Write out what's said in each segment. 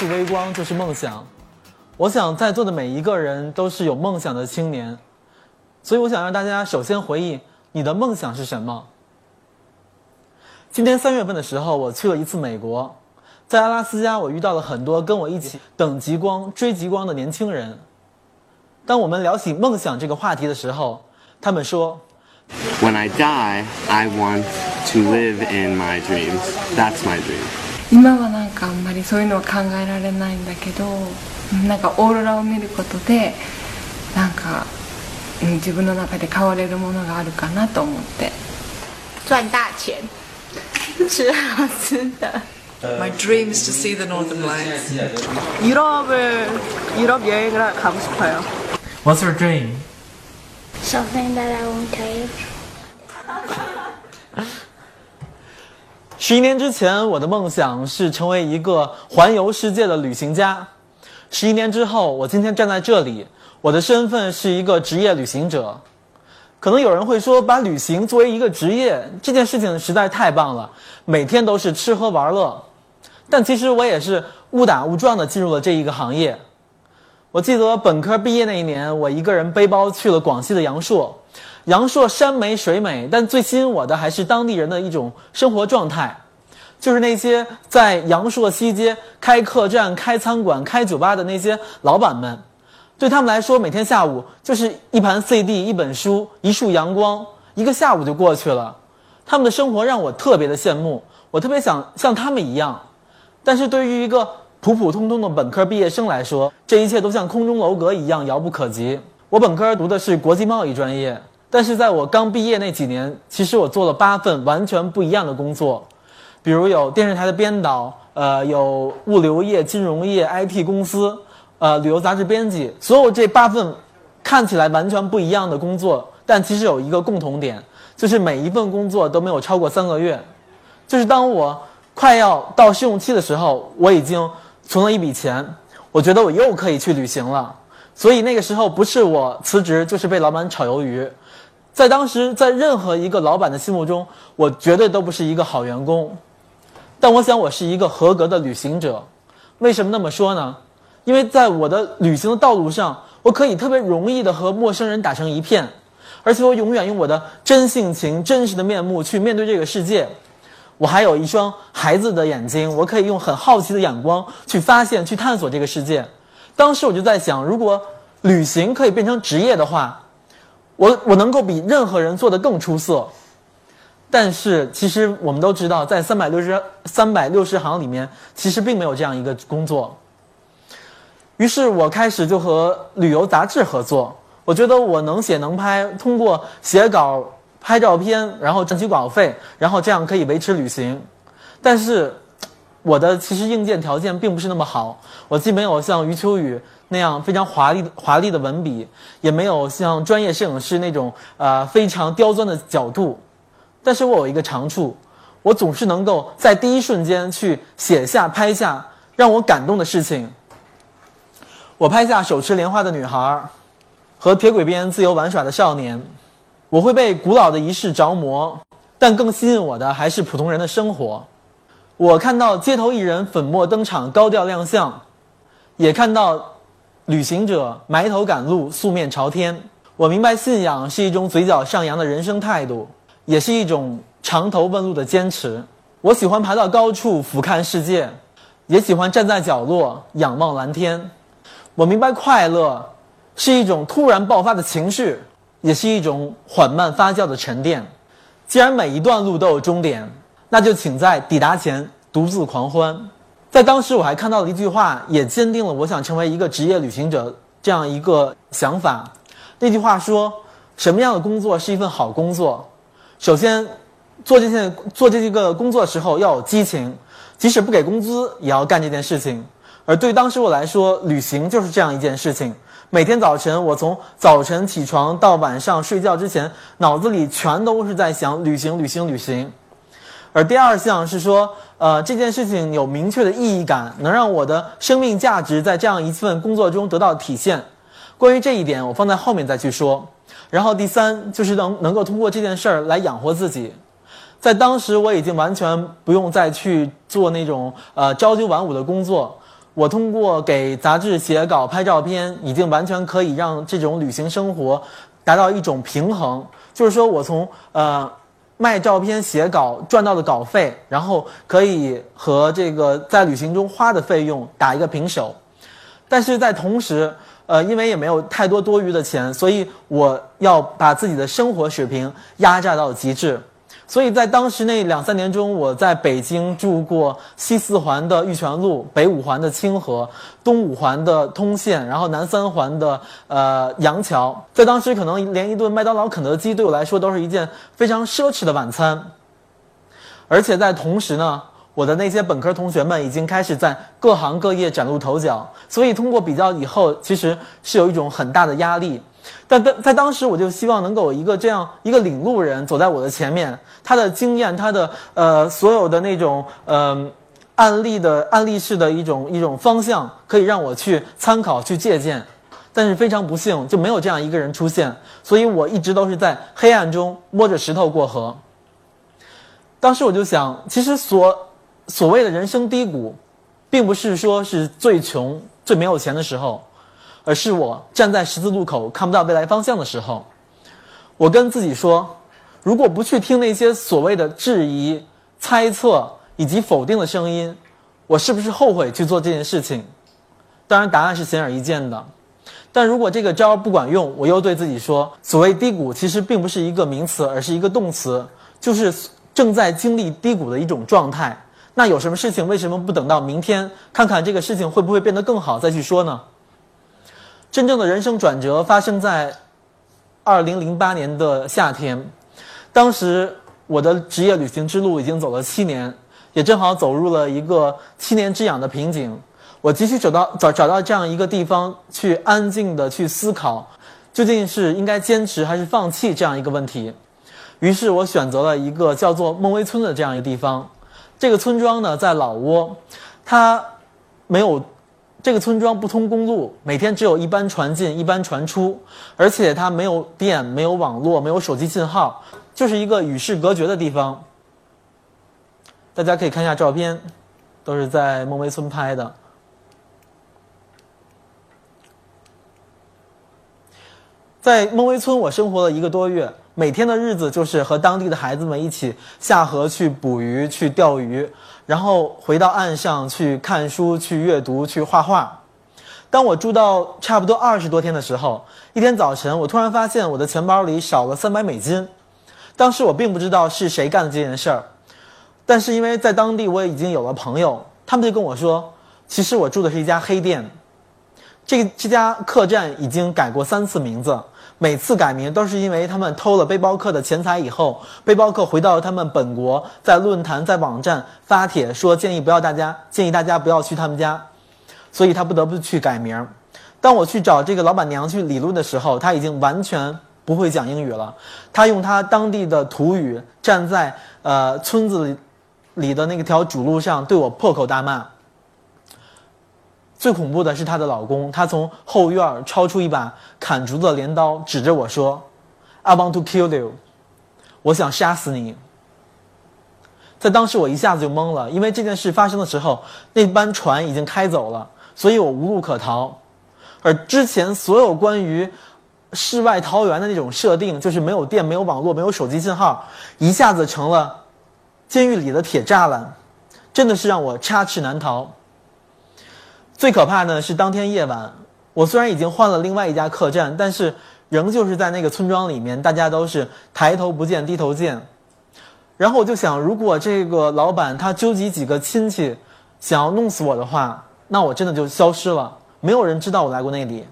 是微光就是梦想”。我想在座的每一个人都是有梦想的青年，所以我想让大家首先回忆你的梦想是什么。今年三月份的时候，我去了一次美国，在阿拉斯加，我遇到了很多跟我一起等极光、追极光的年轻人。当我们聊起梦想这个话题的时候，他们说。When I die, I want to live in my dreams. That's my dream. 今はなんかあんまりそういうのは考えられないんだけどなんかオーロラを見ることでなんか、うん、自分の中で変われるものがあるかなと思って赚大钱吃好吃的 My dream is to see the northern lights. 유럽을 유럽 여행을 가고 싶어요. What's your dream? Something that I won't tell you. 十一年之前，我的梦想是成为一个环游世界的旅行家。十一年之后，我今天站在这里，我的身份是一个职业旅行者。可能有人会说，把旅行作为一个职业，这件事情实在太棒了，每天都是吃喝玩乐。但其实我也是误打误撞的进入了这一个行业。我记得本科毕业那一年，我一个人背包去了广西的阳朔。阳朔山美水美，但最吸引我的还是当地人的一种生活状态，就是那些在阳朔西街开客栈、开餐馆、开酒吧的那些老板们。对他们来说，每天下午就是一盘 CD、一本书、一束阳光，一个下午就过去了。他们的生活让我特别的羡慕，我特别想像他们一样。但是对于一个普普通通的本科毕业生来说，这一切都像空中楼阁一样遥不可及。我本科读的是国际贸易专业，但是在我刚毕业那几年，其实我做了八份完全不一样的工作，比如有电视台的编导，呃，有物流业、金融业、IT 公司，呃，旅游杂志编辑。所有这八份看起来完全不一样的工作，但其实有一个共同点，就是每一份工作都没有超过三个月。就是当我快要到试用期的时候，我已经。存了一笔钱，我觉得我又可以去旅行了，所以那个时候不是我辞职，就是被老板炒鱿鱼。在当时，在任何一个老板的心目中，我绝对都不是一个好员工。但我想，我是一个合格的旅行者。为什么那么说呢？因为在我的旅行的道路上，我可以特别容易的和陌生人打成一片，而且我永远用我的真性情、真实的面目去面对这个世界。我还有一双孩子的眼睛，我可以用很好奇的眼光去发现、去探索这个世界。当时我就在想，如果旅行可以变成职业的话，我我能够比任何人做的更出色。但是，其实我们都知道，在三百六十三百六十行里面，其实并没有这样一个工作。于是我开始就和旅游杂志合作，我觉得我能写能拍，通过写稿。拍照片，然后赚取广告费，然后这样可以维持旅行。但是，我的其实硬件条件并不是那么好，我既没有像余秋雨那样非常华丽华丽的文笔，也没有像专业摄影师那种呃非常刁钻的角度。但是我有一个长处，我总是能够在第一瞬间去写下拍下让我感动的事情。我拍下手持莲花的女孩，和铁轨边自由玩耍的少年。我会被古老的仪式着魔，但更吸引我的还是普通人的生活。我看到街头艺人粉墨登场，高调亮相，也看到旅行者埋头赶路，素面朝天。我明白，信仰是一种嘴角上扬的人生态度，也是一种长头问路的坚持。我喜欢爬到高处俯瞰世界，也喜欢站在角落仰望蓝天。我明白，快乐是一种突然爆发的情绪。也是一种缓慢发酵的沉淀。既然每一段路都有终点，那就请在抵达前独自狂欢。在当时，我还看到了一句话，也坚定了我想成为一个职业旅行者这样一个想法。那句话说：“什么样的工作是一份好工作？首先，做这件做这个工作的时候要有激情，即使不给工资也要干这件事情。而对当时我来说，旅行就是这样一件事情。”每天早晨，我从早晨起床到晚上睡觉之前，脑子里全都是在想旅行、旅行、旅行。而第二项是说，呃，这件事情有明确的意义感，能让我的生命价值在这样一份工作中得到体现。关于这一点，我放在后面再去说。然后第三就是能能够通过这件事儿来养活自己。在当时我已经完全不用再去做那种呃朝九晚五的工作，我通过给杂志写稿、拍照片，已经完全可以让这种旅行生活达到一种平衡。就是说我从呃卖照片、写稿赚到的稿费，然后可以和这个在旅行中花的费用打一个平手。但是在同时，呃，因为也没有太多多余的钱，所以我要把自己的生活水平压榨到极致。所以在当时那两三年中，我在北京住过西四环的玉泉路、北五环的清河、东五环的通县，然后南三环的呃杨桥。在当时，可能连一顿麦当劳、肯德基对我来说都是一件非常奢侈的晚餐。而且在同时呢，我的那些本科同学们已经开始在各行各业崭露头角，所以通过比较以后，其实是有一种很大的压力。但在在当时，我就希望能够有一个这样一个领路人走在我的前面，他的经验，他的呃所有的那种呃案例的案例式的一种一种方向，可以让我去参考去借鉴。但是非常不幸，就没有这样一个人出现，所以我一直都是在黑暗中摸着石头过河。当时我就想，其实所所谓的人生低谷，并不是说是最穷、最没有钱的时候。而是我站在十字路口看不到未来方向的时候，我跟自己说：如果不去听那些所谓的质疑、猜测以及否定的声音，我是不是后悔去做这件事情？当然，答案是显而易见的。但如果这个招不管用，我又对自己说：所谓低谷，其实并不是一个名词，而是一个动词，就是正在经历低谷的一种状态。那有什么事情，为什么不等到明天，看看这个事情会不会变得更好再去说呢？真正的人生转折发生在二零零八年的夏天，当时我的职业旅行之路已经走了七年，也正好走入了一个七年之痒的瓶颈。我急需找到找找到这样一个地方去安静的去思考，究竟是应该坚持还是放弃这样一个问题。于是我选择了一个叫做孟威村的这样一个地方。这个村庄呢在老挝，它没有。这个村庄不通公路，每天只有一班船进，一班船出，而且它没有电，没有网络，没有手机信号，就是一个与世隔绝的地方。大家可以看一下照片，都是在孟威村拍的。在孟威村，我生活了一个多月，每天的日子就是和当地的孩子们一起下河去捕鱼、去钓鱼。然后回到岸上去看书、去阅读、去画画。当我住到差不多二十多天的时候，一天早晨，我突然发现我的钱包里少了三百美金。当时我并不知道是谁干的这件事儿，但是因为在当地我已经有了朋友，他们就跟我说，其实我住的是一家黑店，这这家客栈已经改过三次名字。每次改名都是因为他们偷了背包客的钱财以后，背包客回到他们本国，在论坛、在网站发帖说建议不要大家建议大家不要去他们家，所以他不得不去改名。当我去找这个老板娘去理论的时候，他已经完全不会讲英语了，他用他当地的土语站在呃村子里的那条主路上对我破口大骂。最恐怖的是她的老公，他从后院抄出一把砍竹子的镰刀，指着我说：“I want to kill you，我想杀死你。”在当时，我一下子就懵了，因为这件事发生的时候，那班船已经开走了，所以我无路可逃。而之前所有关于世外桃源的那种设定，就是没有电、没有网络、没有手机信号，一下子成了监狱里的铁栅栏，真的是让我插翅难逃。最可怕的是当天夜晚，我虽然已经换了另外一家客栈，但是仍旧是在那个村庄里面，大家都是抬头不见低头见。然后我就想，如果这个老板他纠集几个亲戚，想要弄死我的话，那我真的就消失了，没有人知道我来过那里。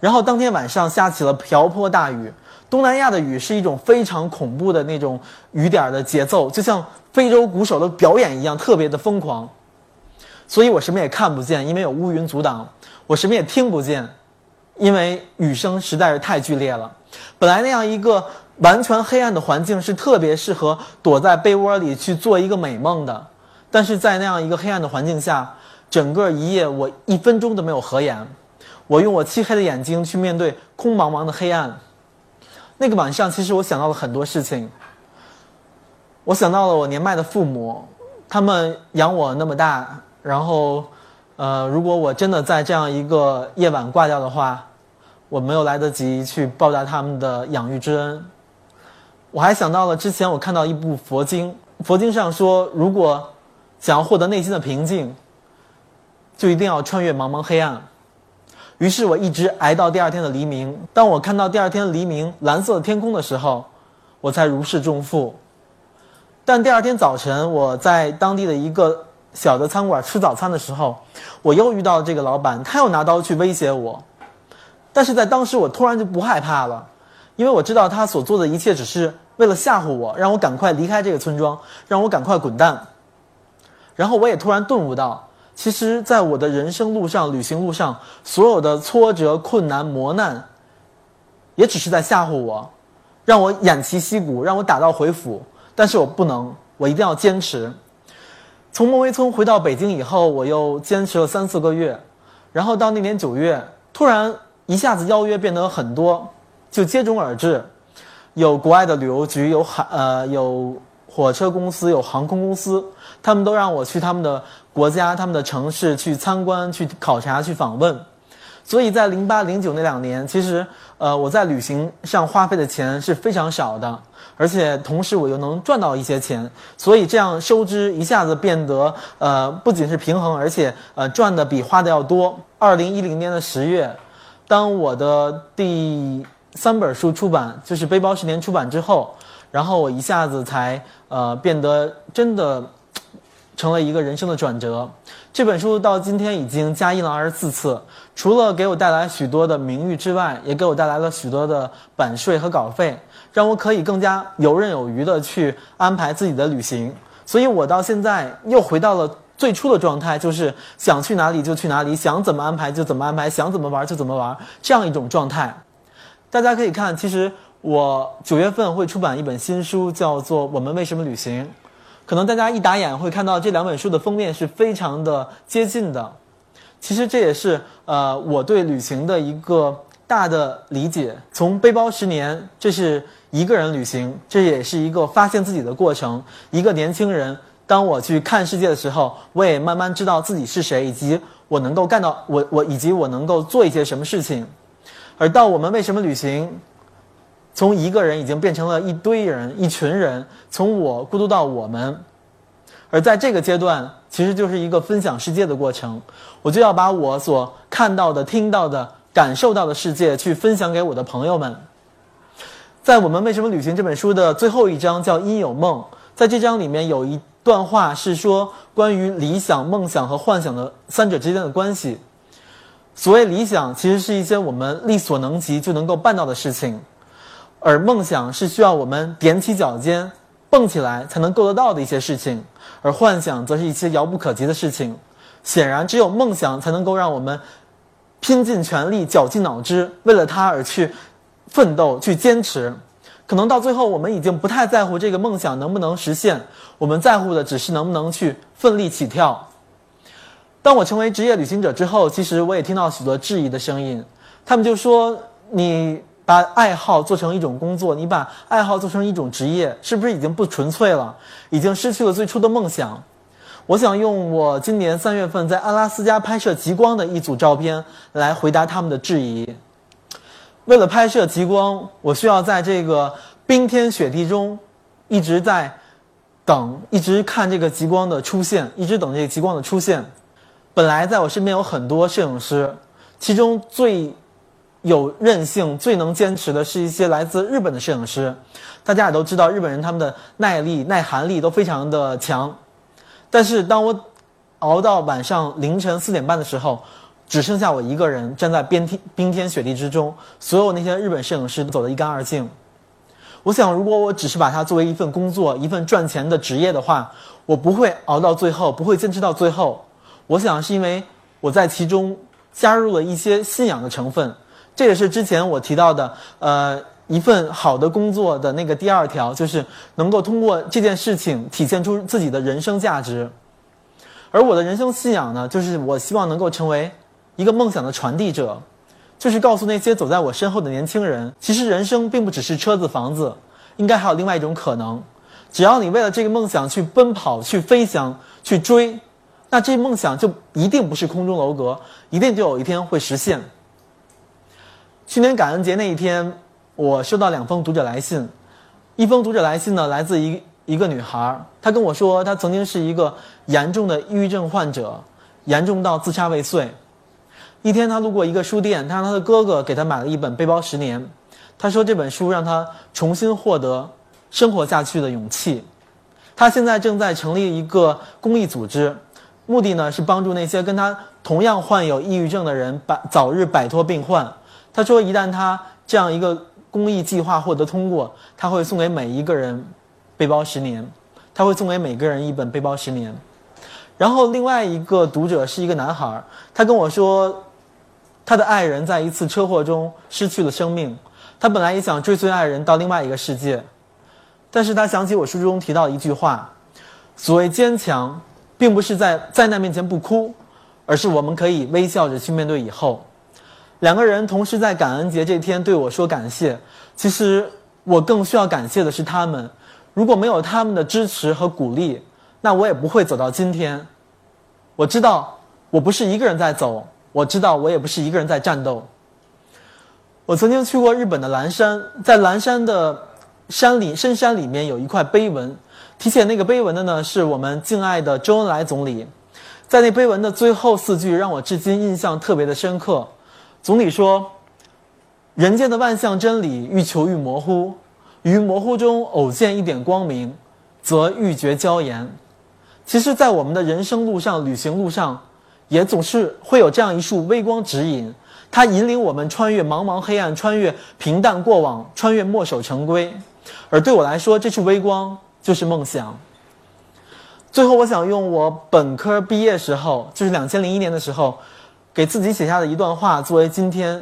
然后当天晚上下起了瓢泼大雨，东南亚的雨是一种非常恐怖的那种雨点的节奏，就像非洲鼓手的表演一样，特别的疯狂。所以我什么也看不见，因为有乌云阻挡；我什么也听不见，因为雨声实在是太剧烈了。本来那样一个完全黑暗的环境是特别适合躲在被窝里去做一个美梦的，但是在那样一个黑暗的环境下，整个一夜我一分钟都没有合眼。我用我漆黑的眼睛去面对空茫茫的黑暗。那个晚上，其实我想到了很多事情。我想到了我年迈的父母，他们养我那么大，然后，呃，如果我真的在这样一个夜晚挂掉的话，我没有来得及去报答他们的养育之恩。我还想到了之前我看到一部佛经，佛经上说，如果想要获得内心的平静，就一定要穿越茫茫黑暗。于是我一直挨到第二天的黎明。当我看到第二天黎明蓝色的天空的时候，我才如释重负。但第二天早晨，我在当地的一个小的餐馆吃早餐的时候，我又遇到了这个老板，他又拿刀去威胁我。但是在当时，我突然就不害怕了，因为我知道他所做的一切只是为了吓唬我，让我赶快离开这个村庄，让我赶快滚蛋。然后我也突然顿悟到，其实，在我的人生路上、旅行路上，所有的挫折、困难、磨难，也只是在吓唬我，让我偃旗息鼓，让我打道回府。但是我不能，我一定要坚持。从孟威村回到北京以后，我又坚持了三四个月，然后到那年九月，突然一下子邀约变得很多，就接踵而至，有国外的旅游局，有海呃有火车公司，有航空公司，他们都让我去他们的国家、他们的城市去参观、去考察、去访问。所以在零八零九那两年，其实呃我在旅行上花费的钱是非常少的。而且同时我又能赚到一些钱，所以这样收支一下子变得呃不仅是平衡，而且呃赚的比花的要多。二零一零年的十月，当我的第三本书出版，就是《背包十年》出版之后，然后我一下子才呃变得真的成了一个人生的转折。这本书到今天已经加印了二十四次，除了给我带来许多的名誉之外，也给我带来了许多的版税和稿费。让我可以更加游刃有余地去安排自己的旅行，所以我到现在又回到了最初的状态，就是想去哪里就去哪里，想怎么安排就怎么安排，想怎么玩就怎么玩，这样一种状态。大家可以看，其实我九月份会出版一本新书，叫做《我们为什么旅行》。可能大家一打眼会看到这两本书的封面是非常的接近的。其实这也是呃我对旅行的一个大的理解。从背包十年，这是。一个人旅行，这也是一个发现自己的过程。一个年轻人，当我去看世界的时候，我也慢慢知道自己是谁，以及我能够干到我我以及我能够做一些什么事情。而到我们为什么旅行，从一个人已经变成了一堆人、一群人，从我孤独到我们。而在这个阶段，其实就是一个分享世界的过程。我就要把我所看到的、听到的、感受到的世界，去分享给我的朋友们。在我们为什么旅行这本书的最后一章叫因有梦，在这章里面有一段话是说关于理想、梦想和幻想的三者之间的关系。所谓理想，其实是一些我们力所能及就能够办到的事情，而梦想是需要我们踮起脚尖蹦起来才能够得到的一些事情，而幻想则是一些遥不可及的事情。显然，只有梦想才能够让我们拼尽全力、绞尽脑汁，为了它而去。奋斗去坚持，可能到最后我们已经不太在乎这个梦想能不能实现，我们在乎的只是能不能去奋力起跳。当我成为职业旅行者之后，其实我也听到许多质疑的声音，他们就说：“你把爱好做成一种工作，你把爱好做成一种职业，是不是已经不纯粹了？已经失去了最初的梦想？”我想用我今年三月份在阿拉斯加拍摄极光的一组照片来回答他们的质疑。为了拍摄极光，我需要在这个冰天雪地中一直在等，一直看这个极光的出现，一直等这个极光的出现。本来在我身边有很多摄影师，其中最有韧性、最能坚持的是一些来自日本的摄影师。大家也都知道，日本人他们的耐力、耐寒力都非常的强。但是当我熬到晚上凌晨四点半的时候，只剩下我一个人站在冰天冰天雪地之中，所有那些日本摄影师都走得一干二净。我想，如果我只是把它作为一份工作、一份赚钱的职业的话，我不会熬到最后，不会坚持到最后。我想是因为我在其中加入了一些信仰的成分，这也是之前我提到的，呃，一份好的工作的那个第二条，就是能够通过这件事情体现出自己的人生价值。而我的人生信仰呢，就是我希望能够成为。一个梦想的传递者，就是告诉那些走在我身后的年轻人，其实人生并不只是车子房子，应该还有另外一种可能，只要你为了这个梦想去奔跑、去飞翔、去追，那这梦想就一定不是空中楼阁，一定就有一天会实现。去年感恩节那一天，我收到两封读者来信，一封读者来信呢来自一一个女孩，她跟我说，她曾经是一个严重的抑郁症患者，严重到自杀未遂。一天，她路过一个书店，她让她的哥哥给她买了一本《背包十年》，她说这本书让她重新获得生活下去的勇气。她现在正在成立一个公益组织，目的呢是帮助那些跟她同样患有抑郁症的人摆早日摆脱病患。他说，一旦他这样一个公益计划获得通过，他会送给每一个人《背包十年》，他会送给每个人一本《背包十年》。然后另外一个读者是一个男孩，他跟我说。他的爱人在一次车祸中失去了生命，他本来也想追随爱人到另外一个世界，但是他想起我书中提到一句话：所谓坚强，并不是在灾难面前不哭，而是我们可以微笑着去面对以后。两个人同时在感恩节这天对我说感谢，其实我更需要感谢的是他们，如果没有他们的支持和鼓励，那我也不会走到今天。我知道我不是一个人在走。我知道我也不是一个人在战斗。我曾经去过日本的蓝山，在蓝山的山里深山里面有一块碑文，题写那个碑文的呢是我们敬爱的周恩来总理。在那碑文的最后四句让我至今印象特别的深刻。总理说：“人间的万象真理愈求愈模糊，于模糊中偶见一点光明，则愈觉娇颜。”其实，在我们的人生路上、旅行路上。也总是会有这样一束微光指引，它引领我们穿越茫茫黑暗，穿越平淡过往，穿越墨守成规。而对我来说，这束微光就是梦想。最后，我想用我本科毕业时候，就是两千零一年的时候，给自己写下的一段话，作为今天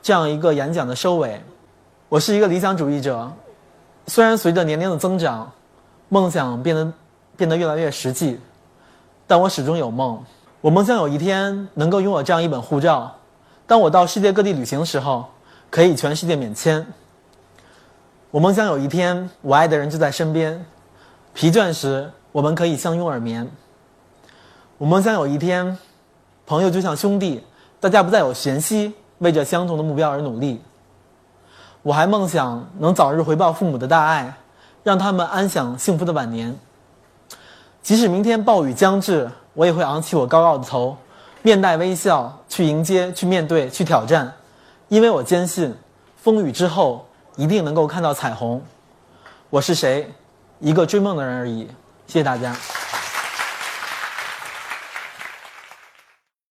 这样一个演讲的收尾。我是一个理想主义者，虽然随着年龄的增长，梦想变得变得越来越实际，但我始终有梦。我梦想有一天能够拥有这样一本护照，当我到世界各地旅行的时候，可以全世界免签。我梦想有一天我爱的人就在身边，疲倦时我们可以相拥而眠。我梦想有一天，朋友就像兄弟，大家不再有嫌隙，为着相同的目标而努力。我还梦想能早日回报父母的大爱，让他们安享幸福的晚年。即使明天暴雨将至。我也会昂起我高傲的头，面带微笑去迎接、去面对、去挑战，因为我坚信，风雨之后一定能够看到彩虹。我是谁？一个追梦的人而已。谢谢大家。